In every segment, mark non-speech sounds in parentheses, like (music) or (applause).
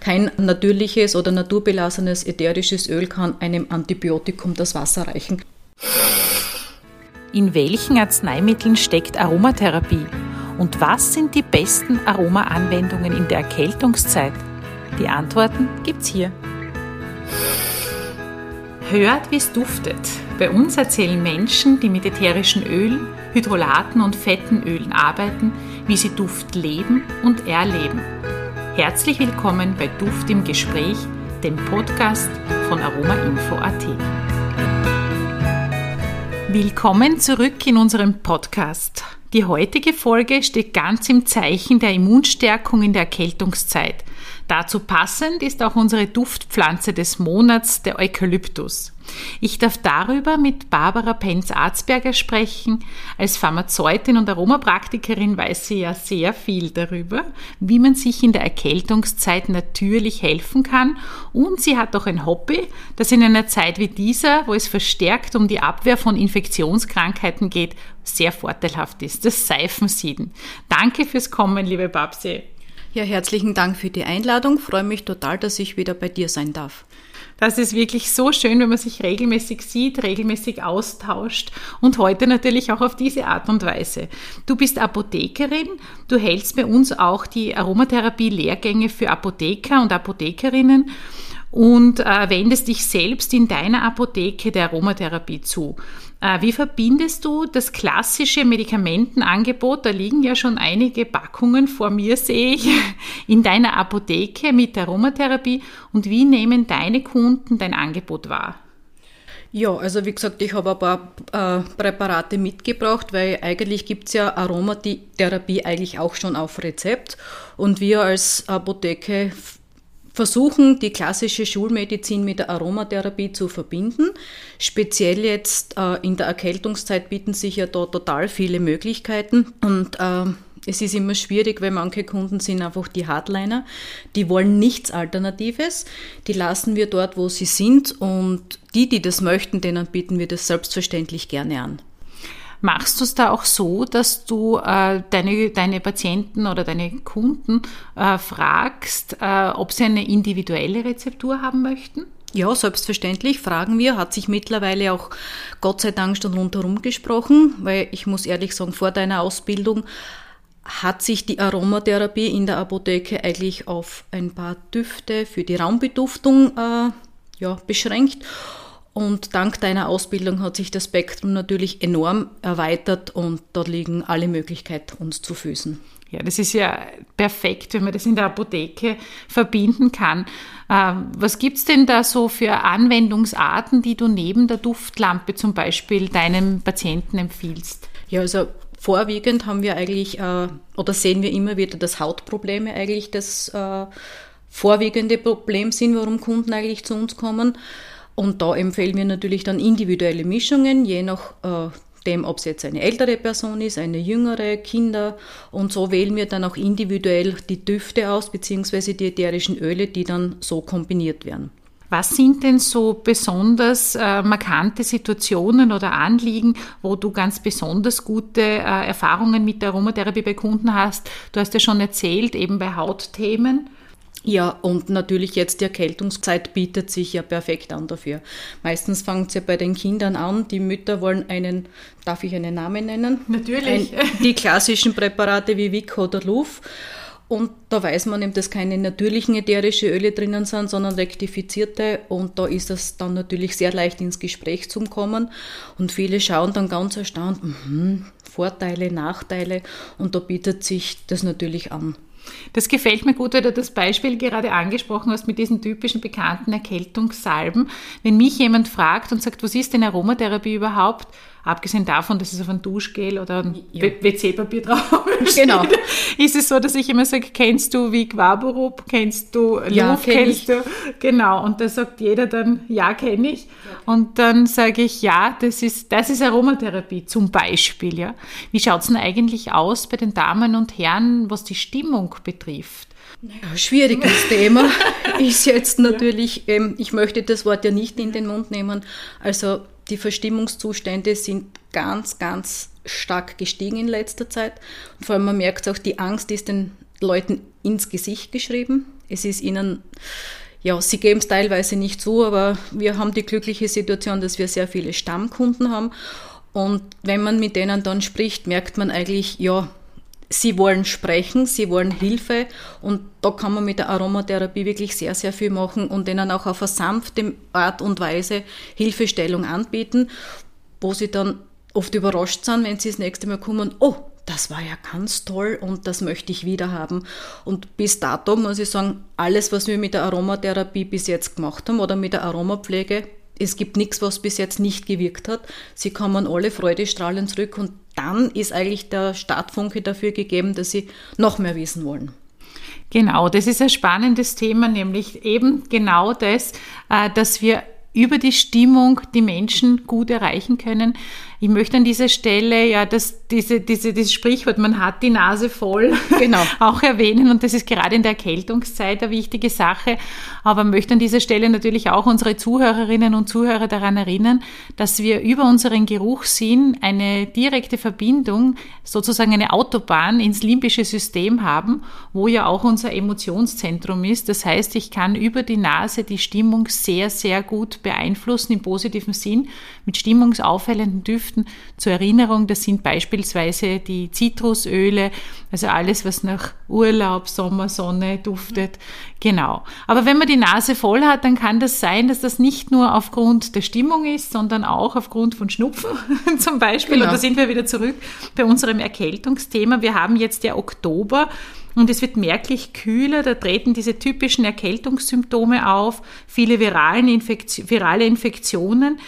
Kein natürliches oder naturbelassenes ätherisches Öl kann einem Antibiotikum das Wasser reichen. In welchen Arzneimitteln steckt Aromatherapie? Und was sind die besten Aromaanwendungen in der Erkältungszeit? Die Antworten gibt's hier. Hört, wie es duftet. Bei uns erzählen Menschen, die mit ätherischen Ölen, Hydrolaten und fetten Ölen arbeiten, wie sie Duft leben und erleben. Herzlich willkommen bei Duft im Gespräch, dem Podcast von aromainfo.at. Willkommen zurück in unserem Podcast. Die heutige Folge steht ganz im Zeichen der Immunstärkung in der Erkältungszeit. Dazu passend ist auch unsere Duftpflanze des Monats, der Eukalyptus. Ich darf darüber mit Barbara Penz-Arzberger sprechen. Als Pharmazeutin und Aromapraktikerin weiß sie ja sehr viel darüber, wie man sich in der Erkältungszeit natürlich helfen kann. Und sie hat auch ein Hobby, das in einer Zeit wie dieser, wo es verstärkt um die Abwehr von Infektionskrankheiten geht, sehr vorteilhaft ist. Das Seifensieden. Danke fürs Kommen, liebe Babsi. Ja, herzlichen Dank für die Einladung. freue mich total, dass ich wieder bei dir sein darf. Das ist wirklich so schön, wenn man sich regelmäßig sieht, regelmäßig austauscht und heute natürlich auch auf diese Art und Weise. Du bist Apothekerin, du hältst bei uns auch die Aromatherapie-Lehrgänge für Apotheker und Apothekerinnen und äh, wendest dich selbst in deiner Apotheke der Aromatherapie zu. Äh, wie verbindest du das klassische Medikamentenangebot, da liegen ja schon einige Packungen vor mir, sehe ich, (laughs) in deiner Apotheke mit der Aromatherapie und wie nehmen deine Kunden dein Angebot wahr? Ja, also wie gesagt, ich habe ein paar äh, Präparate mitgebracht, weil eigentlich gibt es ja Aromatherapie eigentlich auch schon auf Rezept und wir als Apotheke versuchen, die klassische Schulmedizin mit der Aromatherapie zu verbinden. Speziell jetzt äh, in der Erkältungszeit bieten sich ja da total viele Möglichkeiten und äh, es ist immer schwierig, weil manche Kunden sind einfach die Hardliner, die wollen nichts Alternatives, die lassen wir dort, wo sie sind und die, die das möchten, denen bieten wir das selbstverständlich gerne an. Machst du es da auch so, dass du äh, deine, deine Patienten oder deine Kunden äh, fragst, äh, ob sie eine individuelle Rezeptur haben möchten? Ja, selbstverständlich fragen wir, hat sich mittlerweile auch Gott sei Dank schon rundherum gesprochen, weil ich muss ehrlich sagen, vor deiner Ausbildung hat sich die Aromatherapie in der Apotheke eigentlich auf ein paar Düfte für die Raumbeduftung äh, ja, beschränkt. Und dank deiner Ausbildung hat sich das Spektrum natürlich enorm erweitert und dort liegen alle Möglichkeiten uns zu Füßen. Ja, das ist ja perfekt, wenn man das in der Apotheke verbinden kann. Ähm, was gibt es denn da so für Anwendungsarten, die du neben der Duftlampe zum Beispiel deinem Patienten empfiehlst? Ja, also vorwiegend haben wir eigentlich äh, oder sehen wir immer wieder, dass Hautprobleme eigentlich das äh, vorwiegende Problem sind, warum Kunden eigentlich zu uns kommen. Und da empfehlen wir natürlich dann individuelle Mischungen, je nach äh, dem, ob es jetzt eine ältere Person ist, eine jüngere, Kinder. Und so wählen wir dann auch individuell die Düfte aus, beziehungsweise die ätherischen Öle, die dann so kombiniert werden. Was sind denn so besonders äh, markante Situationen oder Anliegen, wo du ganz besonders gute äh, Erfahrungen mit der Aromatherapie bei Kunden hast? Du hast ja schon erzählt, eben bei Hautthemen. Ja, und natürlich jetzt die Erkältungszeit bietet sich ja perfekt an dafür. Meistens fängt es ja bei den Kindern an, die Mütter wollen einen, darf ich einen Namen nennen? Natürlich. Ein, die klassischen Präparate wie Wick oder Luf. Und da weiß man eben, dass keine natürlichen ätherische Öle drinnen sind, sondern rektifizierte. Und da ist es dann natürlich sehr leicht ins Gespräch zu kommen. Und viele schauen dann ganz erstaunt, mh, Vorteile, Nachteile. Und da bietet sich das natürlich an. Das gefällt mir gut, weil du das Beispiel gerade angesprochen hast mit diesen typischen bekannten Erkältungssalben. Wenn mich jemand fragt und sagt, was ist denn Aromatherapie überhaupt? Abgesehen davon, dass es auf ein Duschgel oder ein ja. WC-Papier drauf (laughs) steht, genau. ist es so, dass ich immer sage, kennst du Vic Vaporub, kennst du ja, Luft, kennst du? Genau, und da sagt jeder dann, ja, kenne ich. Und dann sage ich, ja, das ist, das ist Aromatherapie zum Beispiel. Ja. Wie schaut es denn eigentlich aus bei den Damen und Herren, was die Stimmung betrifft? Naja, schwieriges (laughs) Thema ist jetzt natürlich, ähm, ich möchte das Wort ja nicht in den Mund nehmen, also die Verstimmungszustände sind ganz, ganz stark gestiegen in letzter Zeit. Und vor allem man merkt auch, die Angst ist den Leuten ins Gesicht geschrieben. es ist ihnen, ja, sie geben es teilweise nicht zu, aber wir haben die glückliche Situation, dass wir sehr viele Stammkunden haben. Und wenn man mit denen dann spricht, merkt man eigentlich, ja, sie wollen sprechen, sie wollen Hilfe und da kann man mit der Aromatherapie wirklich sehr, sehr viel machen und denen auch auf eine sanfte Art und Weise Hilfestellung anbieten, wo sie dann oft überrascht sind, wenn sie das nächste Mal kommen, oh, das war ja ganz toll und das möchte ich wieder haben. Und bis dato muss ich sagen, alles, was wir mit der Aromatherapie bis jetzt gemacht haben oder mit der Aromapflege, es gibt nichts, was bis jetzt nicht gewirkt hat. Sie kommen alle freudestrahlend zurück und dann ist eigentlich der Startfunke dafür gegeben, dass sie noch mehr wissen wollen. Genau, das ist ein spannendes Thema, nämlich eben genau das, äh, dass wir über die Stimmung die Menschen gut erreichen können. Ich möchte an dieser Stelle ja das, diese, diese, dieses Sprichwort, man hat die Nase voll, genau. (laughs) auch erwähnen. Und das ist gerade in der Erkältungszeit eine wichtige Sache. Aber möchte an dieser Stelle natürlich auch unsere Zuhörerinnen und Zuhörer daran erinnern, dass wir über unseren Geruchssinn eine direkte Verbindung, sozusagen eine Autobahn ins limbische System haben, wo ja auch unser Emotionszentrum ist. Das heißt, ich kann über die Nase die Stimmung sehr, sehr gut beeinflussen im positiven Sinn mit stimmungsaufhellenden Düften Düften. Zur Erinnerung, das sind beispielsweise die Zitrusöle, also alles, was nach Urlaub, Sommersonne duftet. Genau. Aber wenn man die Nase voll hat, dann kann das sein, dass das nicht nur aufgrund der Stimmung ist, sondern auch aufgrund von Schnupfen (laughs) zum Beispiel. Genau. Und da sind wir wieder zurück bei unserem Erkältungsthema. Wir haben jetzt ja Oktober. Und es wird merklich kühler, da treten diese typischen Erkältungssymptome auf, viele virale Infektionen.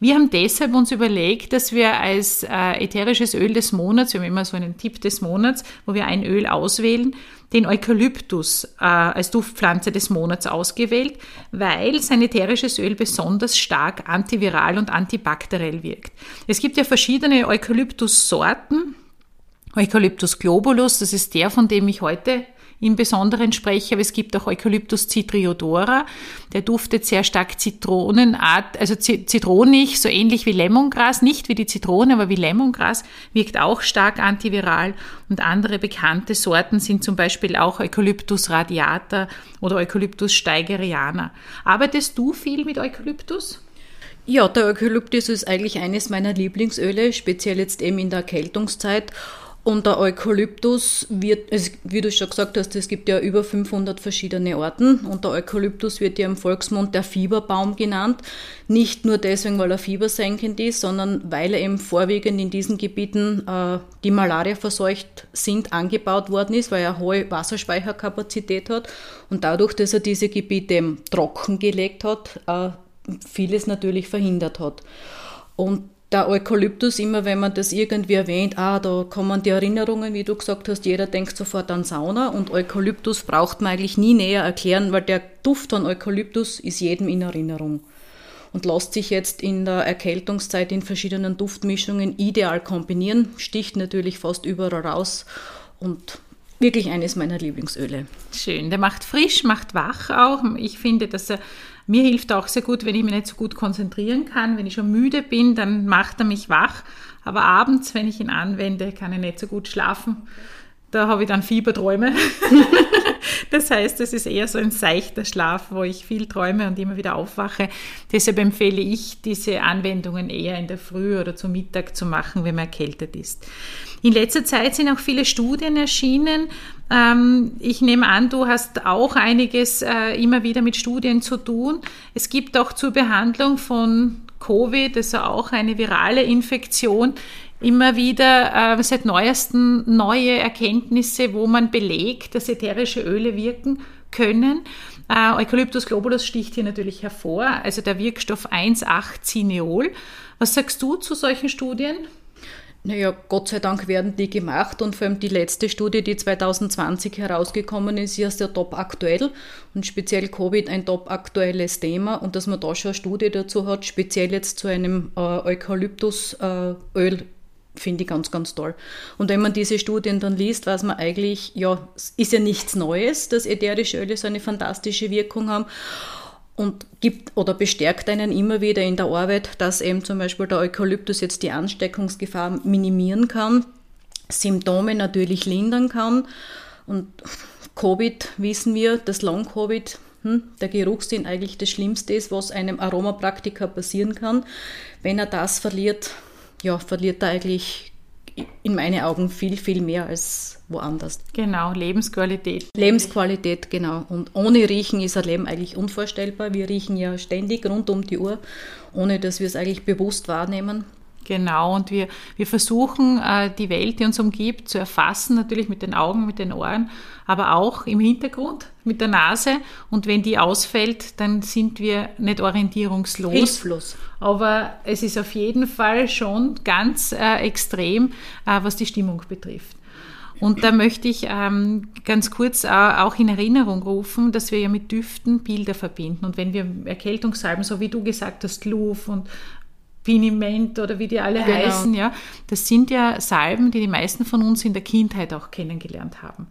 Wir haben deshalb uns überlegt, dass wir als äh, ätherisches Öl des Monats, wir haben immer so einen Tipp des Monats, wo wir ein Öl auswählen, den Eukalyptus äh, als Duftpflanze des Monats ausgewählt, weil sein ätherisches Öl besonders stark antiviral und antibakteriell wirkt. Es gibt ja verschiedene Eukalyptus-Sorten. Eucalyptus globulus, das ist der, von dem ich heute im Besonderen spreche, aber es gibt auch Eucalyptus citriodora, der duftet sehr stark Zitronenart, also zitronig, so ähnlich wie Lemongras, nicht wie die Zitrone, aber wie Lemongras, wirkt auch stark antiviral und andere bekannte Sorten sind zum Beispiel auch Eucalyptus radiata oder Eucalyptus steigeriana. Arbeitest du viel mit Eukalyptus? Ja, der Eukalyptus ist eigentlich eines meiner Lieblingsöle, speziell jetzt eben in der Erkältungszeit. Und der Eukalyptus wird, wie du schon gesagt hast, es gibt ja über 500 verschiedene Orten und der Eukalyptus wird ja im Volksmund der Fieberbaum genannt. Nicht nur deswegen, weil er fiebersenkend ist, sondern weil er eben vorwiegend in diesen Gebieten, äh, die Malaria verseucht sind, angebaut worden ist, weil er hohe Wasserspeicherkapazität hat und dadurch, dass er diese Gebiete trocken gelegt hat, äh, vieles natürlich verhindert hat. Und der Eukalyptus, immer wenn man das irgendwie erwähnt, ah, da kommen die Erinnerungen, wie du gesagt hast, jeder denkt sofort an Sauna und Eukalyptus braucht man eigentlich nie näher erklären, weil der Duft von Eukalyptus ist jedem in Erinnerung und lässt sich jetzt in der Erkältungszeit in verschiedenen Duftmischungen ideal kombinieren, sticht natürlich fast überall raus und wirklich eines meiner Lieblingsöle. Schön, der macht frisch, macht wach auch. Ich finde, dass er mir hilft auch sehr gut, wenn ich mich nicht so gut konzentrieren kann. Wenn ich schon müde bin, dann macht er mich wach. Aber abends, wenn ich ihn anwende, kann ich nicht so gut schlafen. Da habe ich dann Fieberträume. (laughs) das heißt, es ist eher so ein seichter Schlaf, wo ich viel träume und immer wieder aufwache. Deshalb empfehle ich, diese Anwendungen eher in der Früh oder zum Mittag zu machen, wenn man erkältet ist. In letzter Zeit sind auch viele Studien erschienen. Ähm, ich nehme an, du hast auch einiges äh, immer wieder mit Studien zu tun. Es gibt auch zur Behandlung von Covid, also auch eine virale Infektion, immer wieder äh, seit neuesten neue Erkenntnisse, wo man belegt, dass ätherische Öle wirken können. Äh, Eucalyptus globulus sticht hier natürlich hervor, also der Wirkstoff 1,8-Cineol. Was sagst du zu solchen Studien? Naja, Gott sei Dank werden die gemacht und vor allem die letzte Studie, die 2020 herausgekommen ist, ist ja top aktuell und speziell Covid ein top aktuelles Thema und dass man da schon eine Studie dazu hat, speziell jetzt zu einem äh, Eukalyptusöl, äh, finde ich ganz, ganz toll. Und wenn man diese Studien dann liest, weiß man eigentlich, ja, ist ja nichts Neues, dass ätherische Öle so eine fantastische Wirkung haben und gibt oder bestärkt einen immer wieder in der Arbeit, dass eben zum Beispiel der Eukalyptus jetzt die Ansteckungsgefahr minimieren kann, Symptome natürlich lindern kann und Covid wissen wir, dass Long-Covid hm, der Geruchssinn eigentlich das Schlimmste ist, was einem Aromapraktiker passieren kann. Wenn er das verliert, ja, verliert er eigentlich in meinen Augen viel, viel mehr als woanders. Genau, Lebensqualität. Lebensqualität, genau. Und ohne Riechen ist ein Leben eigentlich unvorstellbar. Wir riechen ja ständig rund um die Uhr, ohne dass wir es eigentlich bewusst wahrnehmen. Genau, und wir, wir versuchen, äh, die Welt, die uns umgibt, zu erfassen, natürlich mit den Augen, mit den Ohren, aber auch im Hintergrund, mit der Nase. Und wenn die ausfällt, dann sind wir nicht orientierungslos. Hilflos. Aber es ist auf jeden Fall schon ganz äh, extrem, äh, was die Stimmung betrifft. Und da möchte ich ähm, ganz kurz äh, auch in Erinnerung rufen, dass wir ja mit Düften Bilder verbinden. Und wenn wir Erkältungssalben, so wie du gesagt hast, Luf und Piniment oder wie die alle genau. heißen, ja, das sind ja Salben, die die meisten von uns in der Kindheit auch kennengelernt haben.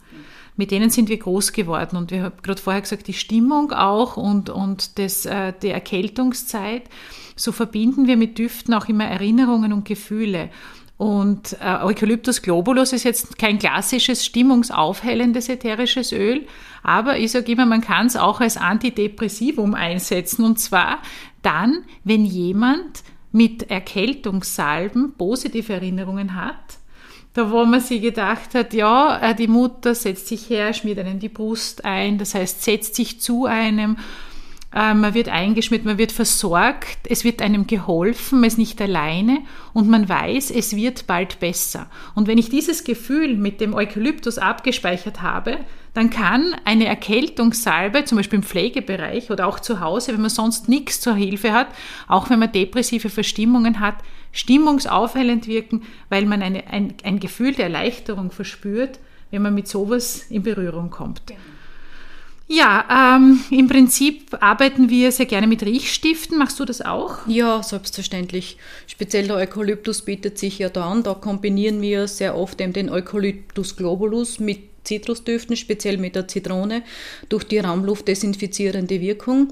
Mit denen sind wir groß geworden und wir haben gerade vorher gesagt, die Stimmung auch und, und das, äh, die Erkältungszeit, so verbinden wir mit Düften auch immer Erinnerungen und Gefühle. Und äh, Eucalyptus globulus ist jetzt kein klassisches stimmungsaufhellendes ätherisches Öl, aber ich sage immer, man kann es auch als Antidepressivum einsetzen. Und zwar dann, wenn jemand mit Erkältungssalben positive Erinnerungen hat, da wo man sich gedacht hat, ja, äh, die Mutter setzt sich her, schmiert einem die Brust ein, das heißt, setzt sich zu einem man wird eingeschmiert, man wird versorgt, es wird einem geholfen, man ist nicht alleine und man weiß, es wird bald besser. Und wenn ich dieses Gefühl mit dem Eukalyptus abgespeichert habe, dann kann eine Erkältungssalbe, zum Beispiel im Pflegebereich oder auch zu Hause, wenn man sonst nichts zur Hilfe hat, auch wenn man depressive Verstimmungen hat, stimmungsaufhellend wirken, weil man eine, ein, ein Gefühl der Erleichterung verspürt, wenn man mit sowas in Berührung kommt. Genau. Ja, ähm, im Prinzip arbeiten wir sehr gerne mit Riechstiften. Machst du das auch? Ja, selbstverständlich. Speziell der Eukalyptus bietet sich ja da an. Da kombinieren wir sehr oft eben den Eukalyptus globulus mit Zitrusdüften, speziell mit der Zitrone, durch die raumluftdesinfizierende Wirkung.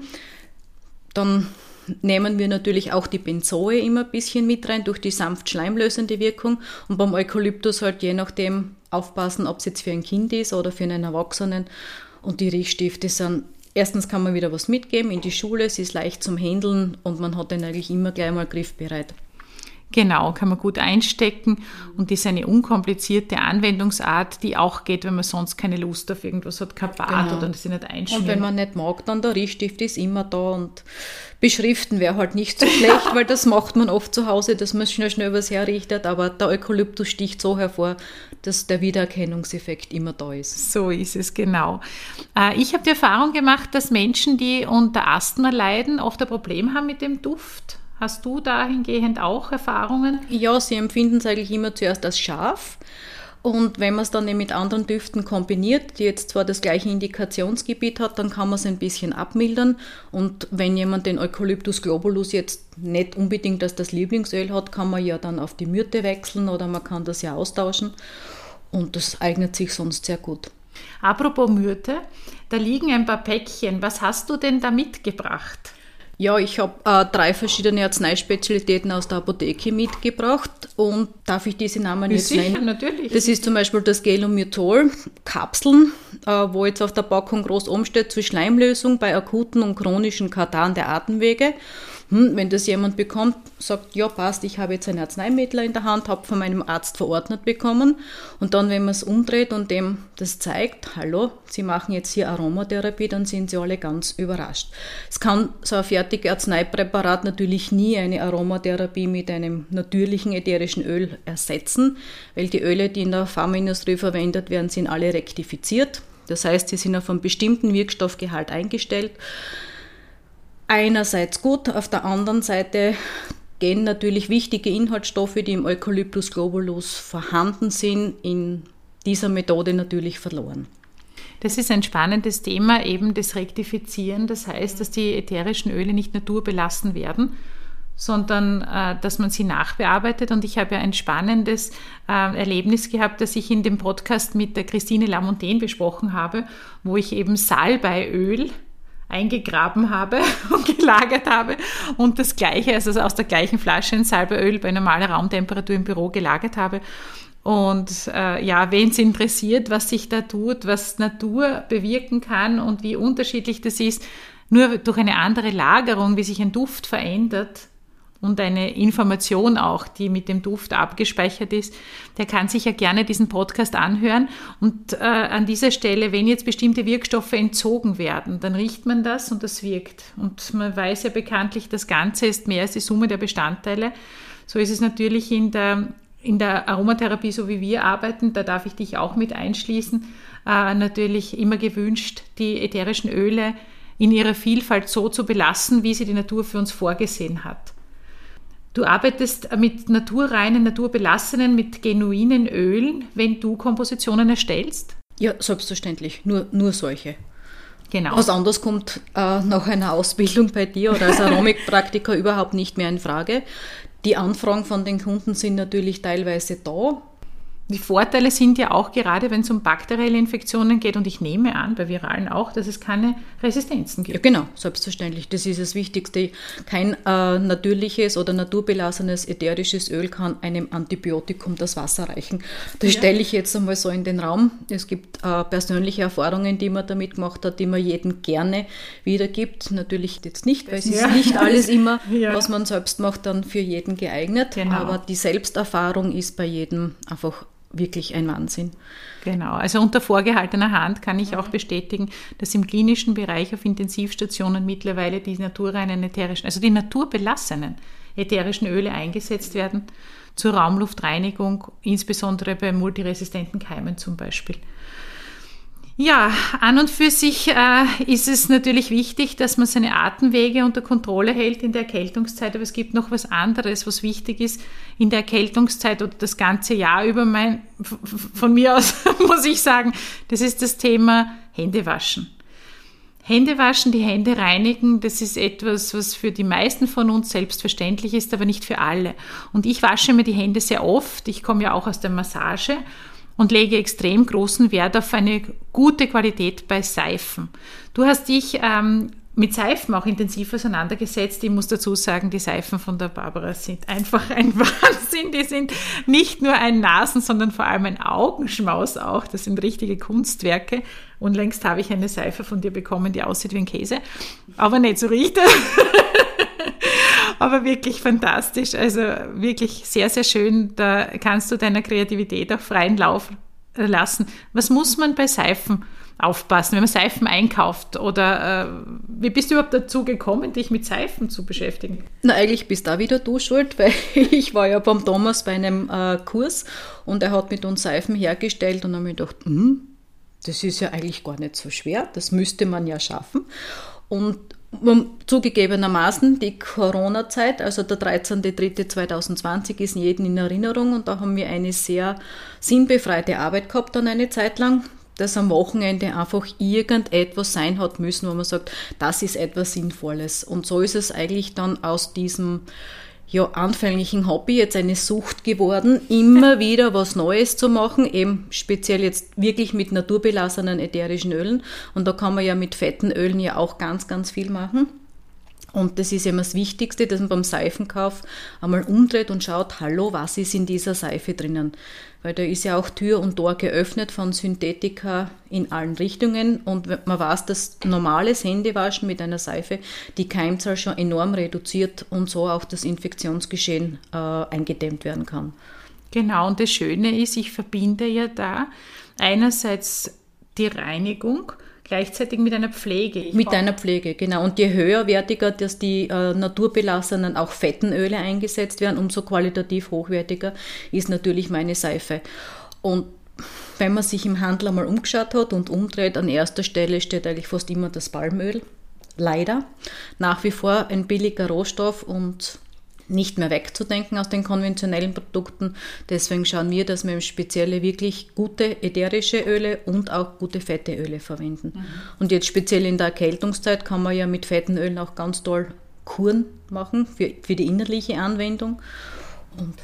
Dann nehmen wir natürlich auch die Benzoe immer ein bisschen mit rein durch die sanft schleimlösende Wirkung und beim Eukalyptus halt je nachdem aufpassen, ob es jetzt für ein Kind ist oder für einen Erwachsenen und die Riechstifte sind, erstens kann man wieder was mitgeben in die Schule, es ist leicht zum Händeln und man hat den eigentlich immer gleich mal griffbereit. Genau, kann man gut einstecken und ist eine unkomplizierte Anwendungsart, die auch geht, wenn man sonst keine Lust auf irgendwas hat, kein Bad genau. oder sie nicht einschmieren. Und wenn man nicht mag, dann der Riechstift ist immer da und beschriften wäre halt nicht so schlecht, weil das macht man oft zu Hause, dass man schnell schnell was herrichtet, aber der Eukalyptus sticht so hervor, dass der Wiedererkennungseffekt immer da ist. So ist es, genau. Äh, ich habe die Erfahrung gemacht, dass Menschen, die unter Asthma leiden, oft ein Problem haben mit dem Duft. Hast du dahingehend auch Erfahrungen? Ja, sie empfinden es eigentlich immer zuerst als scharf. Und wenn man es dann eben mit anderen Düften kombiniert, die jetzt zwar das gleiche Indikationsgebiet hat, dann kann man es ein bisschen abmildern. Und wenn jemand den Eucalyptus globulus jetzt nicht unbedingt als das Lieblingsöl hat, kann man ja dann auf die Myrte wechseln oder man kann das ja austauschen. Und das eignet sich sonst sehr gut. Apropos Myrte, da liegen ein paar Päckchen. Was hast du denn da mitgebracht? Ja, ich habe äh, drei verschiedene Arzneispezialitäten aus der Apotheke mitgebracht und darf ich diese Namen jetzt sicher, nennen? natürlich. Das ist zum Beispiel das Gelomytol, Kapseln, äh, wo jetzt auf der Packung groß umsteht zur Schleimlösung bei akuten und chronischen Katarren der Atemwege hm, wenn das jemand bekommt, sagt, ja passt, ich habe jetzt ein Arzneimittel in der Hand, habe von meinem Arzt verordnet bekommen und dann, wenn man es umdreht und dem das zeigt, hallo, Sie machen jetzt hier Aromatherapie, dann sind sie alle ganz überrascht. Es kann so ein fertiges Arzneipräparat natürlich nie eine Aromatherapie mit einem natürlichen ätherischen Öl ersetzen, weil die Öle, die in der Pharmaindustrie verwendet werden, sind alle rektifiziert. Das heißt, sie sind auf einen bestimmten Wirkstoffgehalt eingestellt einerseits gut, auf der anderen Seite gehen natürlich wichtige Inhaltsstoffe, die im Eucalyptus globulus vorhanden sind, in dieser Methode natürlich verloren. Das ist ein spannendes Thema, eben das Rektifizieren. Das heißt, dass die ätherischen Öle nicht naturbelassen werden, sondern äh, dass man sie nachbearbeitet. Und ich habe ja ein spannendes äh, Erlebnis gehabt, das ich in dem Podcast mit der Christine Lamontaine besprochen habe, wo ich eben Salbeiöl eingegraben habe (laughs) und gelagert habe und das gleiche, also aus der gleichen Flasche ein Salbeöl bei normaler Raumtemperatur im Büro gelagert habe. Und äh, ja, wen es interessiert, was sich da tut, was Natur bewirken kann und wie unterschiedlich das ist, nur durch eine andere Lagerung, wie sich ein Duft verändert, und eine Information auch, die mit dem Duft abgespeichert ist, der kann sich ja gerne diesen Podcast anhören. Und äh, an dieser Stelle, wenn jetzt bestimmte Wirkstoffe entzogen werden, dann riecht man das und das wirkt. Und man weiß ja bekanntlich, das Ganze ist mehr als die Summe der Bestandteile. So ist es natürlich in der, in der Aromatherapie, so wie wir arbeiten, da darf ich dich auch mit einschließen, äh, natürlich immer gewünscht, die ätherischen Öle in ihrer Vielfalt so zu belassen, wie sie die Natur für uns vorgesehen hat. Du arbeitest mit naturreinen, naturbelassenen, mit genuinen Ölen, wenn du Kompositionen erstellst? Ja, selbstverständlich. Nur, nur solche. Genau. Was anderes kommt äh, nach einer Ausbildung bei dir oder als (laughs) Aromikpraktiker überhaupt nicht mehr in Frage. Die Anfragen von den Kunden sind natürlich teilweise da. Die Vorteile sind ja auch gerade, wenn es um bakterielle Infektionen geht, und ich nehme an, bei viralen auch, dass es keine Resistenzen gibt. Ja, genau, selbstverständlich. Das ist das Wichtigste. Kein äh, natürliches oder naturbelassenes ätherisches Öl kann einem Antibiotikum das Wasser reichen. Das ja. stelle ich jetzt einmal so in den Raum. Es gibt äh, persönliche Erfahrungen, die man damit gemacht hat, die man jedem gerne wiedergibt. Natürlich jetzt nicht, weil es ja. ist nicht alles (laughs) immer, ja. was man selbst macht, dann für jeden geeignet. Genau. Aber die Selbsterfahrung ist bei jedem einfach wirklich ein Wahnsinn. Genau, also unter vorgehaltener Hand kann ich auch bestätigen, dass im klinischen Bereich auf Intensivstationen mittlerweile die naturreinen ätherischen, also die naturbelassenen ätherischen Öle eingesetzt werden zur Raumluftreinigung, insbesondere bei multiresistenten Keimen zum Beispiel. Ja, an und für sich äh, ist es natürlich wichtig, dass man seine Atemwege unter Kontrolle hält in der Erkältungszeit, aber es gibt noch was anderes, was wichtig ist in der Erkältungszeit oder das ganze Jahr über mein, von mir aus (laughs) muss ich sagen, das ist das Thema Händewaschen. Hände waschen, die Hände reinigen, das ist etwas, was für die meisten von uns selbstverständlich ist, aber nicht für alle. Und ich wasche mir die Hände sehr oft. Ich komme ja auch aus der Massage und lege extrem großen Wert auf eine gute Qualität bei Seifen. Du hast dich ähm, mit Seifen auch intensiv auseinandergesetzt. Ich muss dazu sagen, die Seifen von der Barbara sind einfach ein (laughs) Wahnsinn. Die sind nicht nur ein Nasen, sondern vor allem ein Augenschmaus auch. Das sind richtige Kunstwerke. Und längst habe ich eine Seife von dir bekommen, die aussieht wie ein Käse, aber nicht so riecht. (laughs) aber wirklich fantastisch. Also wirklich sehr, sehr schön. Da kannst du deiner Kreativität auch freien Lauf lassen. Was muss man bei Seifen aufpassen, wenn man Seifen einkauft? Oder äh, wie bist du überhaupt dazu gekommen, dich mit Seifen zu beschäftigen? Na, eigentlich bist da wieder du schuld, (laughs) weil ich war ja beim Thomas bei einem äh, Kurs und er hat mit uns Seifen hergestellt und dann habe ich gedacht, hm, das ist ja eigentlich gar nicht so schwer, das müsste man ja schaffen. Und zugegebenermaßen die Corona-Zeit, also der 13.03.2020 ist jedem in Erinnerung und da haben wir eine sehr sinnbefreite Arbeit gehabt dann eine Zeit lang, dass am Wochenende einfach irgendetwas sein hat müssen, wo man sagt, das ist etwas Sinnvolles. Und so ist es eigentlich dann aus diesem ja, anfänglichen Hobby jetzt eine Sucht geworden, immer (laughs) wieder was Neues zu machen, eben speziell jetzt wirklich mit naturbelassenen ätherischen Ölen. Und da kann man ja mit fetten Ölen ja auch ganz, ganz viel machen. Und das ist immer das Wichtigste, dass man beim Seifenkauf einmal umdreht und schaut, hallo, was ist in dieser Seife drinnen? Weil da ist ja auch Tür und Tor geöffnet von Synthetika in allen Richtungen. Und man weiß, dass normales Händewaschen mit einer Seife die Keimzahl schon enorm reduziert und so auch das Infektionsgeschehen äh, eingedämmt werden kann. Genau, und das Schöne ist, ich verbinde ja da einerseits die Reinigung, gleichzeitig mit einer Pflege. Ich mit einer Pflege, genau. Und je höherwertiger, dass die äh, naturbelassenen, auch fetten Öle eingesetzt werden, umso qualitativ hochwertiger ist natürlich meine Seife. Und wenn man sich im Handel einmal umgeschaut hat und umdreht, an erster Stelle steht eigentlich fast immer das Palmöl. Leider. Nach wie vor ein billiger Rohstoff und nicht mehr wegzudenken aus den konventionellen Produkten. Deswegen schauen wir, dass wir im Spezielle wirklich gute ätherische Öle und auch gute fette Öle verwenden. Mhm. Und jetzt speziell in der Erkältungszeit kann man ja mit fetten Ölen auch ganz toll Kuren machen für, für die innerliche Anwendung. Und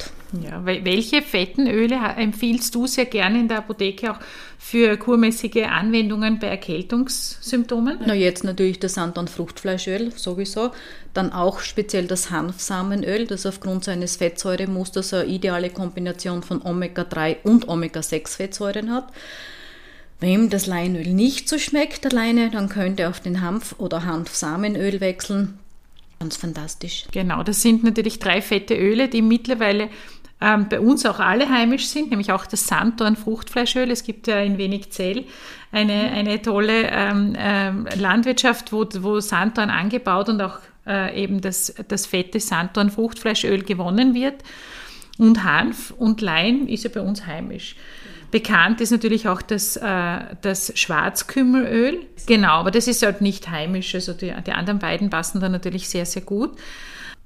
Ja, welche fetten Öle empfiehlst du sehr gerne in der Apotheke auch für kurmäßige Anwendungen bei Erkältungssymptomen? Na, jetzt natürlich das Sanddorn Fruchtfleischöl sowieso. Dann auch speziell das Hanfsamenöl, das aufgrund seines Fettsäuremusters eine ideale Kombination von Omega-3 und Omega-6-Fettsäuren hat. Wem das Leinöl nicht so schmeckt alleine, dann könnte auf den Hanf- oder Hanfsamenöl wechseln. Ganz fantastisch. Genau, das sind natürlich drei fette Öle, die mittlerweile ähm, bei uns auch alle heimisch sind, nämlich auch das Sanddorn Fruchtfleischöl. Es gibt ja in Wenigzell eine, eine tolle ähm, ähm, Landwirtschaft, wo, wo Sanddorn angebaut und auch äh, eben das, das fette Sanddorn Fruchtfleischöl gewonnen wird. Und Hanf und Lein ist ja bei uns heimisch. Bekannt ist natürlich auch das, äh, das Schwarzkümmelöl. Genau, aber das ist halt nicht heimisch. Also die, die anderen beiden passen da natürlich sehr, sehr gut.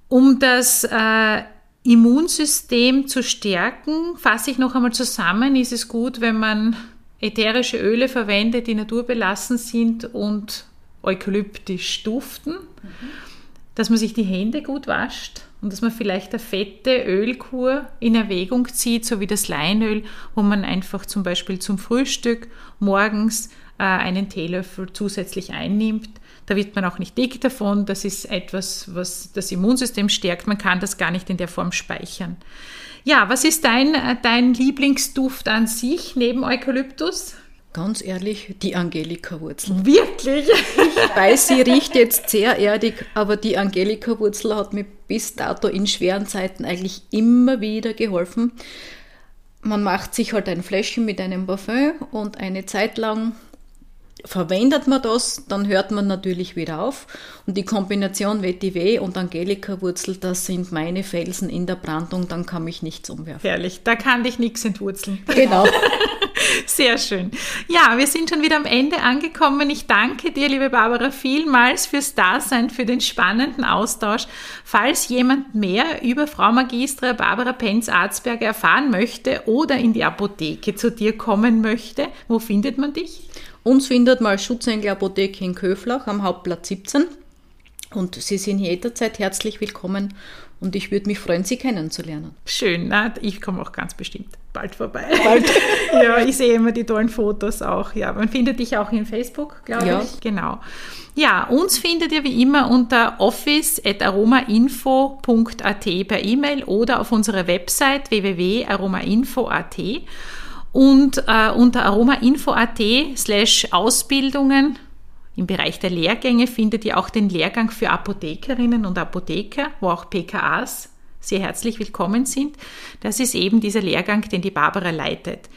Um das äh, Immunsystem zu stärken, fasse ich noch einmal zusammen, ist es gut, wenn man ätherische Öle verwendet, die naturbelassen sind und eukalyptisch duften, mhm. dass man sich die Hände gut wascht und dass man vielleicht eine fette Ölkur in Erwägung zieht, so wie das Leinöl, wo man einfach zum Beispiel zum Frühstück morgens äh, einen Teelöffel zusätzlich einnimmt da wird man auch nicht dick davon. Das ist etwas, was das Immunsystem stärkt. Man kann das gar nicht in der Form speichern. Ja, was ist dein, äh, dein Lieblingsduft an sich neben Eukalyptus? Ganz ehrlich, die Angelika-Wurzel. Wirklich? Ich weiß, sie riecht jetzt sehr erdig, aber die Angelika-Wurzel hat mir bis dato in schweren Zeiten eigentlich immer wieder geholfen. Man macht sich halt ein Fläschchen mit einem Parfüm und eine Zeit lang verwendet man das, dann hört man natürlich wieder auf. Und die Kombination Vetiver und Angelika-Wurzel, das sind meine Felsen in der Brandung, dann kann mich nichts umwerfen. Herrlich, da kann dich nichts entwurzeln. (laughs) Genau. Sehr schön. Ja, wir sind schon wieder am Ende angekommen. Ich danke dir, liebe Barbara, vielmals fürs Dasein, für den spannenden Austausch. Falls jemand mehr über Frau Magistra Barbara Penz-Arzberger erfahren möchte oder in die Apotheke zu dir kommen möchte, wo findet man dich? Uns findet mal Schutzengel Apotheke in Köflach am Hauptplatz 17. Und Sie sind jederzeit herzlich willkommen und ich würde mich freuen, Sie kennenzulernen. Schön, na, ich komme auch ganz bestimmt bald vorbei. Bald. (laughs) ja, ich sehe immer die tollen Fotos auch. Ja, man findet dich auch in Facebook, glaube ja. ich. Genau. Ja, uns findet ihr wie immer unter office.aromainfo.at per E-Mail oder auf unserer Website www.aromainfo.at und äh, unter aromainfo.at slash Ausbildungen im Bereich der Lehrgänge findet ihr auch den Lehrgang für Apothekerinnen und Apotheker, wo auch PKAs sehr herzlich willkommen sind. Das ist eben dieser Lehrgang, den die Barbara leitet.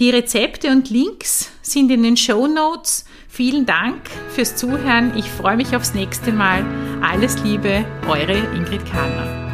Die Rezepte und Links sind in den Show Notes. Vielen Dank fürs Zuhören. Ich freue mich aufs nächste Mal. Alles Liebe, eure Ingrid Kahner.